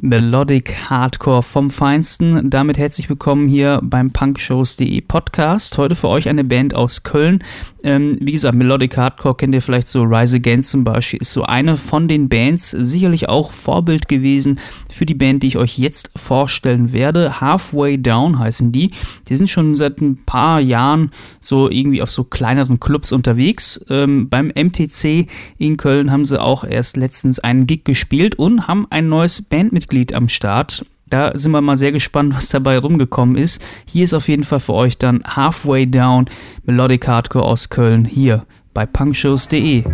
Melodic Hardcore vom Feinsten. Damit herzlich willkommen hier beim punkshows.de Podcast. Heute für euch eine Band aus Köln. Ähm, wie gesagt, Melodic Hardcore kennt ihr vielleicht so. Rise Against zum Beispiel ist so eine von den Bands. Sicherlich auch Vorbild gewesen für die Band, die ich euch jetzt vorstellen werde. Halfway Down heißen die. Die sind schon seit ein paar Jahren so irgendwie auf so kleineren Clubs unterwegs. Ähm, beim MTC in Köln haben sie auch erst letztens einen Gig gespielt und haben ein neues Bandmitglied Mitglied am Start. Da sind wir mal sehr gespannt, was dabei rumgekommen ist. Hier ist auf jeden Fall für euch dann Halfway Down Melodic Hardcore aus Köln hier bei punkshows.de.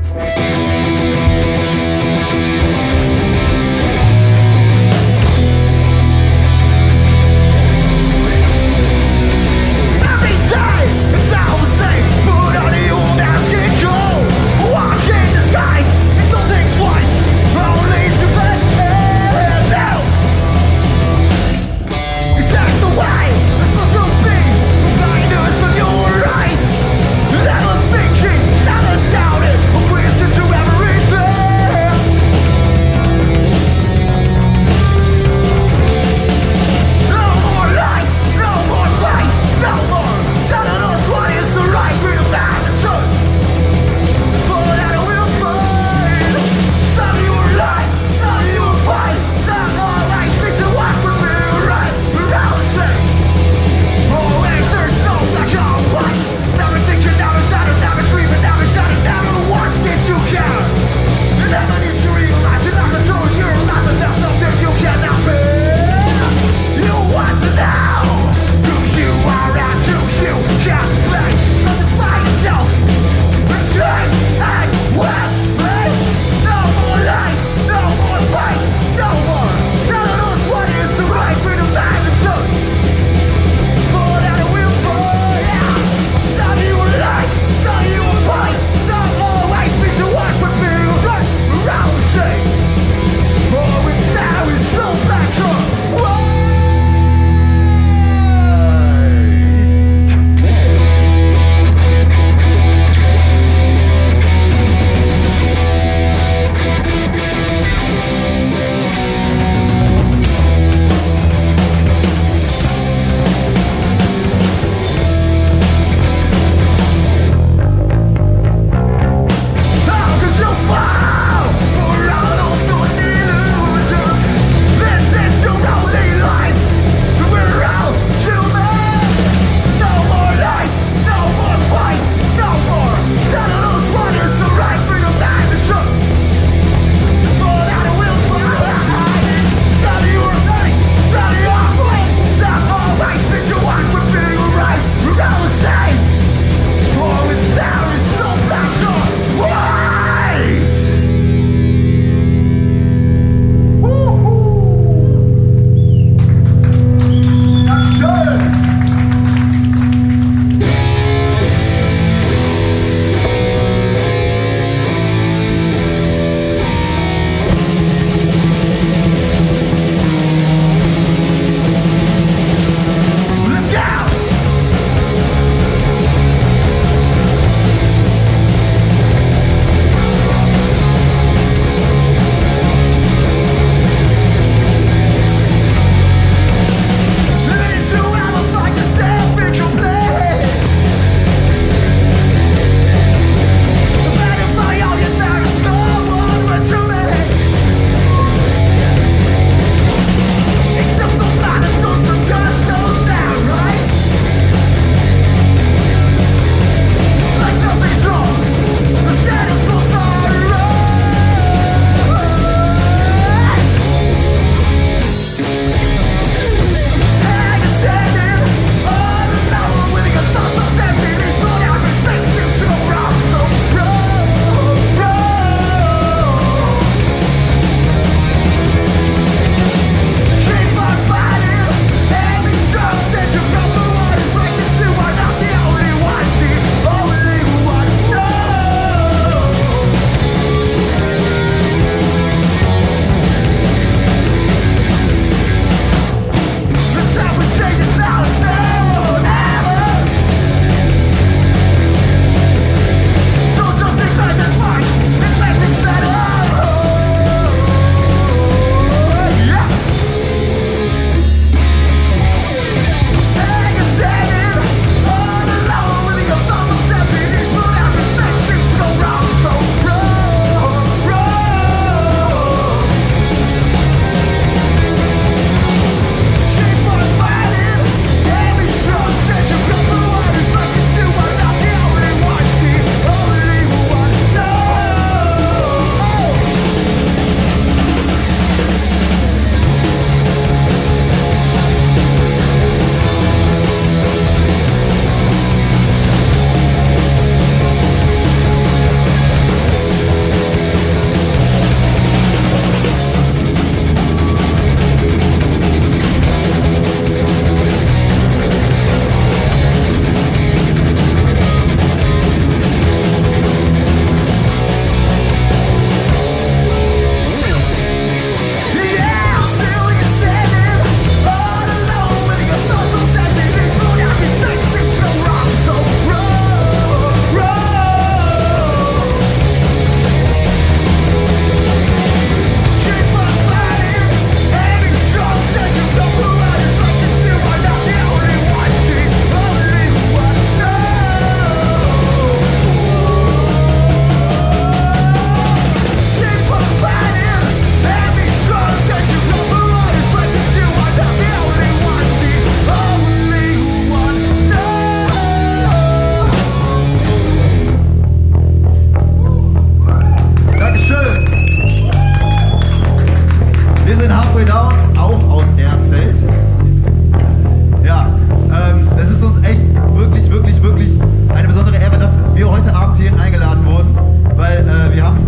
eingeladen wurden, weil äh, wir haben,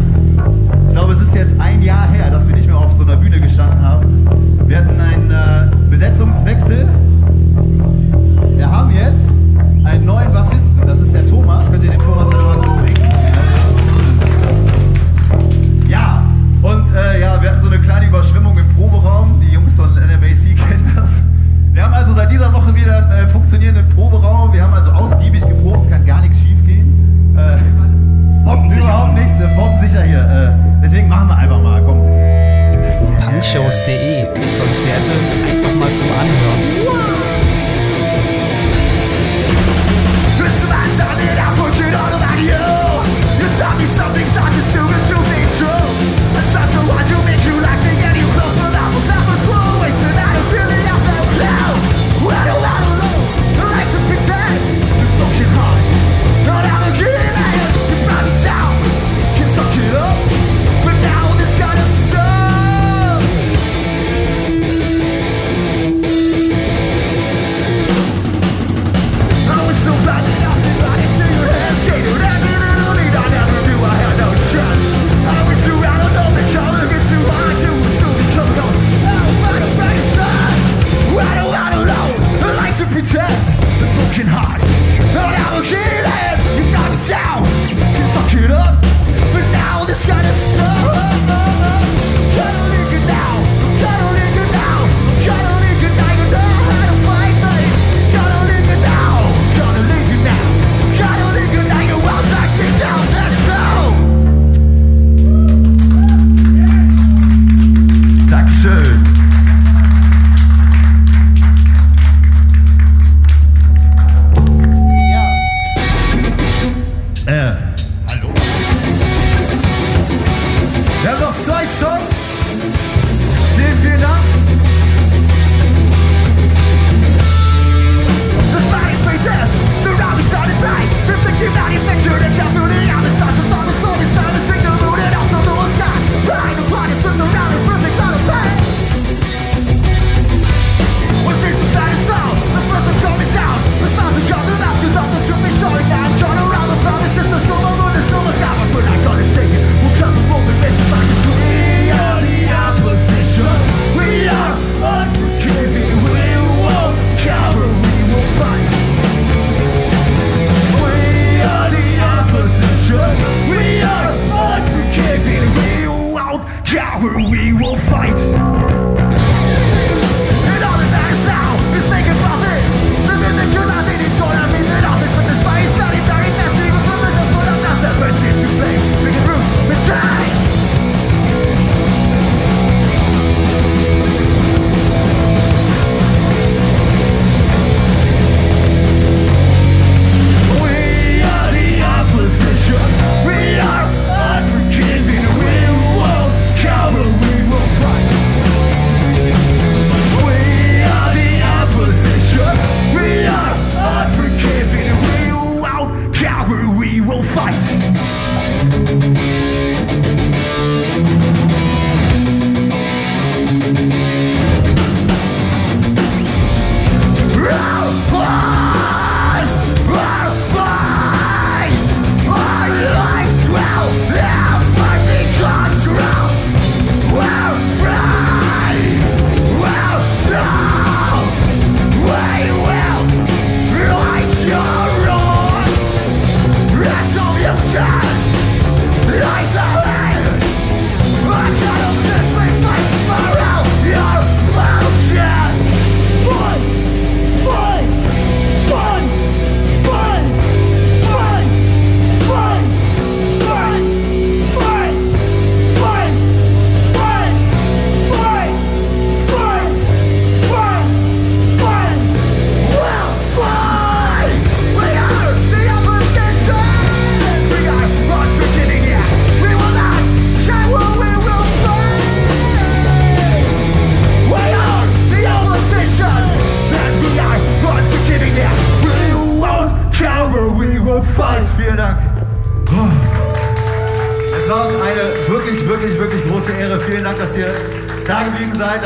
ich glaube, es ist jetzt ein Jahr her, dass wir Kirchhaus.de. Konzerte einfach mal zum Anhören.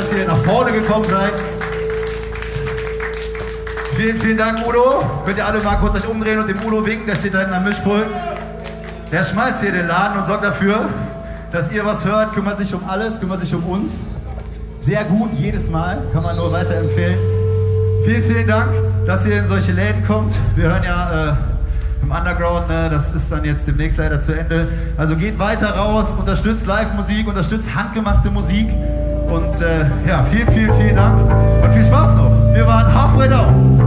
Dass ihr nach vorne gekommen seid. Vielen, vielen Dank, Udo. Könnt ihr alle mal kurz euch umdrehen und dem Udo winken, der steht da hinten am Mischpult. Der schmeißt hier den Laden und sorgt dafür, dass ihr was hört, kümmert sich um alles, kümmert sich um uns. Sehr gut, jedes Mal, kann man nur weiterempfehlen. Vielen, vielen Dank, dass ihr in solche Läden kommt. Wir hören ja äh, im Underground, ne, das ist dann jetzt demnächst leider zu Ende. Also geht weiter raus, unterstützt Live-Musik, unterstützt handgemachte Musik. Und äh, ja, vielen, vielen, vielen Dank und viel Spaß noch. Wir waren Halfway Down.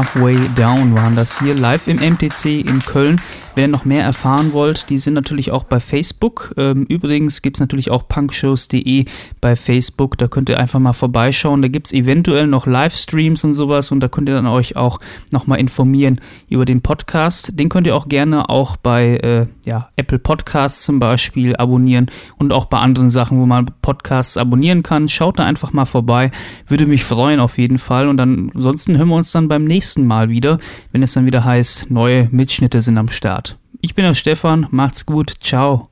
Halfway Down waren das hier live im MTC in Köln. Ihr noch mehr erfahren wollt, die sind natürlich auch bei Facebook. Ähm, übrigens gibt es natürlich auch punkshows.de bei Facebook. Da könnt ihr einfach mal vorbeischauen. Da gibt es eventuell noch Livestreams und sowas und da könnt ihr dann euch auch nochmal informieren über den Podcast. Den könnt ihr auch gerne auch bei äh, ja, Apple Podcasts zum Beispiel abonnieren und auch bei anderen Sachen, wo man Podcasts abonnieren kann. Schaut da einfach mal vorbei. Würde mich freuen auf jeden Fall. Und dann, ansonsten hören wir uns dann beim nächsten Mal wieder, wenn es dann wieder heißt, neue Mitschnitte sind am Start. Ich bin der Stefan, macht's gut, ciao.